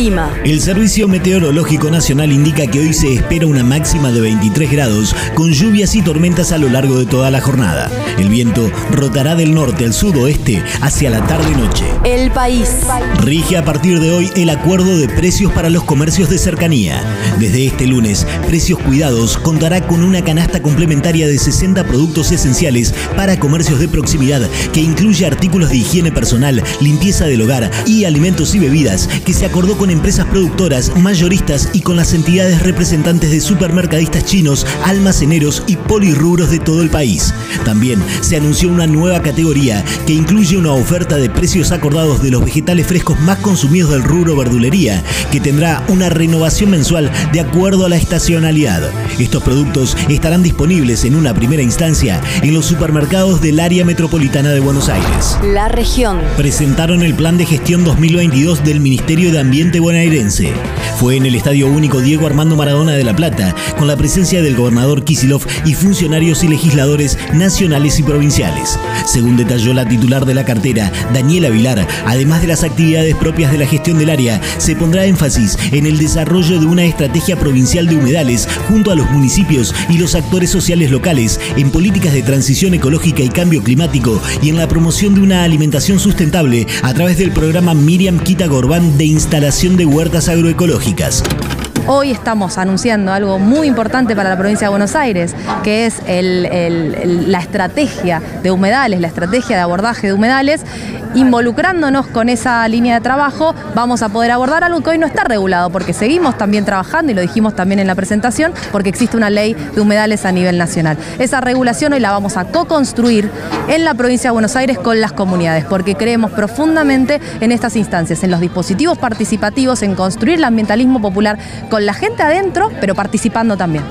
El clima. El Servicio Meteorológico Nacional indica que hoy se espera una máxima de 23 grados, con lluvias y tormentas a lo largo de toda la jornada. El viento rotará del norte al sudoeste hacia la tarde-noche. El país. Rige a partir de hoy el acuerdo de precios para los comercios de cercanía. Desde este lunes, Precios Cuidados contará con una canasta complementaria de 60 productos esenciales para comercios de proximidad que incluye artículos de higiene personal, limpieza del hogar y alimentos y bebidas que se acordó con empresas productoras, mayoristas y con las entidades representantes de supermercadistas chinos, almaceneros y polirrubros de todo el país. También se anunció una nueva categoría que incluye una oferta de precios acordados de los vegetales frescos más consumidos del rubro verdulería, que tendrá una renovación mensual de acuerdo a la estacionalidad. Estos productos estarán disponibles en una primera instancia en los supermercados del área metropolitana de Buenos Aires. La región. Presentaron el plan de gestión 2022 del Ministerio de Ambiente Fue en el Estadio Único Diego Armando Maradona de La Plata, con la presencia del gobernador Kisilov y funcionarios y legisladores nacionales y provinciales. Según detalló la titular de la cartera, Daniela Vilar, además de las actividades propias de la gestión del área, se pondrá énfasis en el desarrollo de una estrategia provincial de humedales junto a los municipios y los actores sociales locales en políticas de transición ecológica y cambio climático y en la promoción de una alimentación sustentable a través del programa Miriam Quita Gorbán de instalación de huertas agroecológicas. Hoy estamos anunciando algo muy importante para la provincia de Buenos Aires, que es la estrategia de humedales, la estrategia de abordaje de humedales. Involucrándonos con esa línea de trabajo, vamos a poder abordar algo que hoy no está regulado, porque seguimos también trabajando, y lo dijimos también en la presentación, porque existe una ley de humedales a nivel nacional. Esa regulación hoy la vamos a co-construir en la provincia de Buenos Aires con las comunidades, porque creemos profundamente en estas instancias, en los dispositivos participativos, en construir el ambientalismo popular con la gente adentro, pero participando también.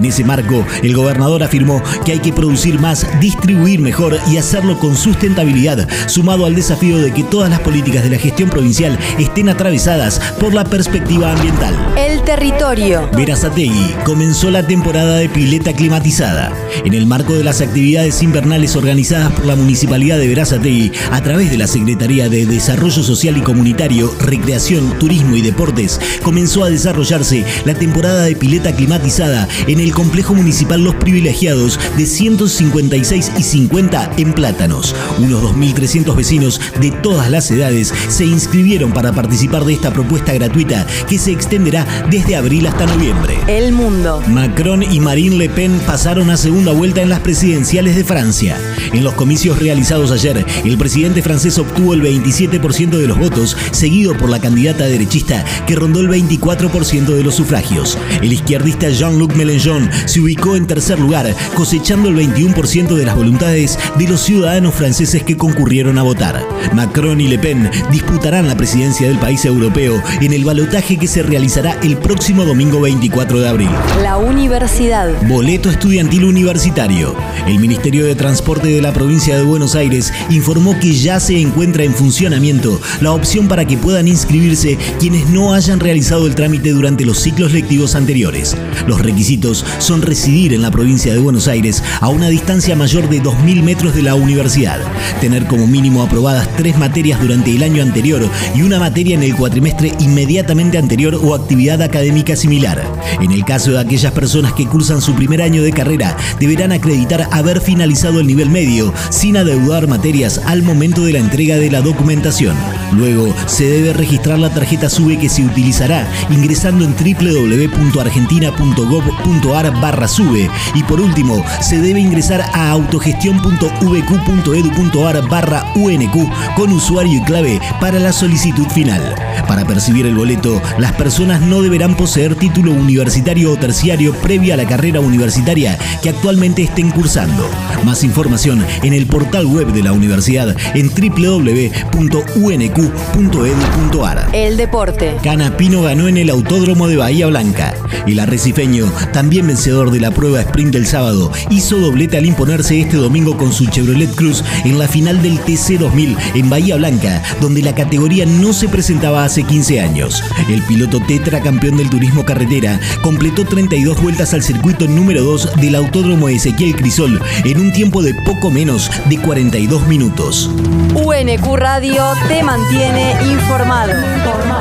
En ese marco, el gobernador afirmó que hay que producir más, distribuir mejor y hacerlo con sustentabilidad, sumado al desafío de que todas las políticas de la gestión provincial estén atravesadas por la perspectiva ambiental. El territorio. Verazategui comenzó la temporada de pileta climatizada. En el marco de las actividades invernales organizadas por la Municipalidad de Verazategui a través de la Secretaría de Desarrollo Social y Comunitario, Recreación, Turismo y Deportes, comenzó a desarrollarse la temporada de pileta climatizada en el complejo municipal Los Privilegiados de 156 y 50 en Plátanos. Unos 2.300 vecinos de todas las edades se inscribieron para participar de esta propuesta gratuita que se extenderá desde abril hasta noviembre. El mundo. Macron y Marine Le Pen pasaron a segunda vuelta en las presidenciales de Francia. En los comicios realizados ayer, el presidente francés obtuvo el 27% de los votos, seguido por la candidata derechista que rondó el 24% de los sufragios. El izquierdista Jean-Luc Mélenchon se ubicó en tercer lugar, cosechando el 21% de las voluntades de los ciudadanos franceses que concurrieron a votar. Macron y Le Pen disputarán la presidencia del país europeo en el balotaje que se realizará el próximo domingo 24 de abril. La universidad. Boleto estudiantil universitario. El Ministerio de Transporte de la provincia de Buenos Aires informó que ya se encuentra en funcionamiento la opción para que puedan inscribirse quienes no hayan realizado el trámite durante los ciclos lectivos anteriores. Los requisitos son residir en la provincia de Buenos Aires a una distancia mayor de 2.000 metros de la universidad, tener como mínimo aprobadas tres materias durante el año anterior y una materia en el cuatrimestre inmediatamente anterior o actividad académica similar. En el caso de aquellas personas que cursan su primer año de carrera, deberán acreditar haber finalizado el nivel medio sin adeudar materias al momento de la entrega de la documentación. Luego, se debe registrar la tarjeta SUBE que se utilizará ingresando en www.argentina.gov.ar barra SUBE y por último, se debe ingresar a autogestión.vq.edu.ar barra UNQ con usuario y clave para la solicitud final. Para percibir el boleto, las personas no deberán poseer título universitario o terciario previa a la carrera universitaria que actualmente estén cursando. Más información en el portal web de la universidad en www.unq.edu.ar. El deporte. Canapino ganó en el Autódromo de Bahía Blanca. El arrecifeño también recién vencedor de la prueba sprint del sábado, hizo doblete al imponerse este domingo con su Chevrolet Cruz en la final del TC 2000 en Bahía Blanca, donde la categoría no se presentaba hace 15 años. El piloto tetracampeón del turismo carretera completó 32 vueltas al circuito número 2 del Autódromo Ezequiel Crisol en un tiempo de poco menos de 42 minutos. UNQ Radio te mantiene informado.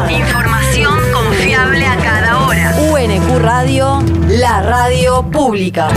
Información confiable a UNQ Radio, la radio pública.